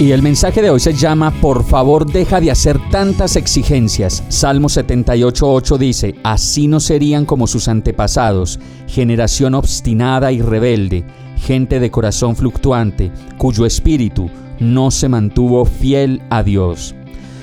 Y el mensaje de hoy se llama Por favor deja de hacer tantas exigencias. Salmo 78.8 dice, Así no serían como sus antepasados, generación obstinada y rebelde, gente de corazón fluctuante, cuyo espíritu no se mantuvo fiel a Dios.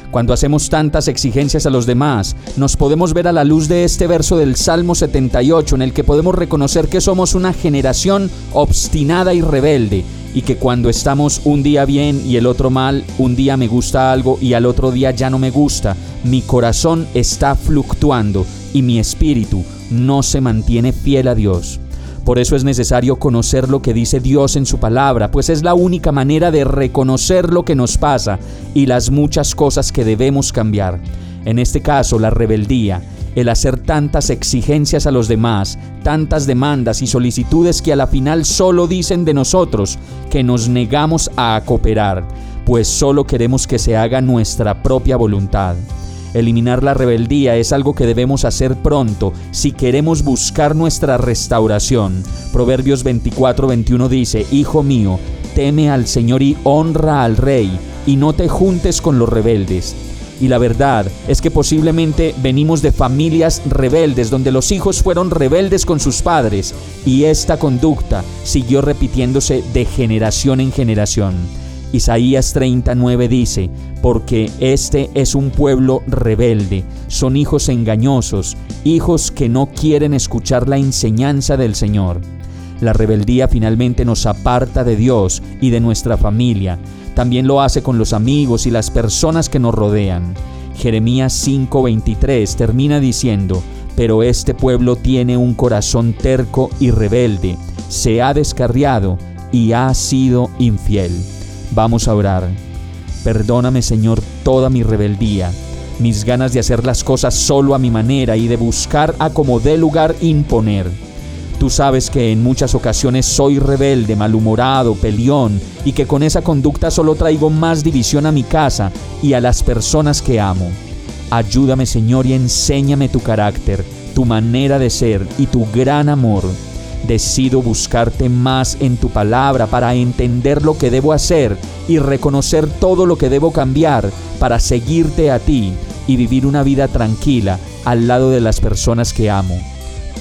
Cuando hacemos tantas exigencias a los demás, nos podemos ver a la luz de este verso del Salmo 78 en el que podemos reconocer que somos una generación obstinada y rebelde y que cuando estamos un día bien y el otro mal, un día me gusta algo y al otro día ya no me gusta, mi corazón está fluctuando y mi espíritu no se mantiene fiel a Dios. Por eso es necesario conocer lo que dice Dios en su palabra, pues es la única manera de reconocer lo que nos pasa y las muchas cosas que debemos cambiar. En este caso, la rebeldía, el hacer tantas exigencias a los demás, tantas demandas y solicitudes que a la final solo dicen de nosotros que nos negamos a cooperar, pues solo queremos que se haga nuestra propia voluntad. Eliminar la rebeldía es algo que debemos hacer pronto si queremos buscar nuestra restauración. Proverbios 24:21 dice, Hijo mío, teme al Señor y honra al Rey, y no te juntes con los rebeldes y la verdad es que posiblemente venimos de familias rebeldes, donde los hijos fueron rebeldes con sus padres, y esta conducta siguió repitiéndose de generación en generación. Isaías 39 dice, porque este es un pueblo rebelde, son hijos engañosos, hijos que no quieren escuchar la enseñanza del Señor. La rebeldía finalmente nos aparta de Dios y de nuestra familia, también lo hace con los amigos y las personas que nos rodean. Jeremías 5:23 termina diciendo, pero este pueblo tiene un corazón terco y rebelde, se ha descarriado y ha sido infiel. Vamos a orar. Perdóname Señor toda mi rebeldía, mis ganas de hacer las cosas solo a mi manera y de buscar a como dé lugar imponer. Tú sabes que en muchas ocasiones soy rebelde, malhumorado, peleón y que con esa conducta solo traigo más división a mi casa y a las personas que amo. Ayúdame Señor y enséñame tu carácter, tu manera de ser y tu gran amor. Decido buscarte más en tu palabra para entender lo que debo hacer y reconocer todo lo que debo cambiar para seguirte a ti y vivir una vida tranquila al lado de las personas que amo.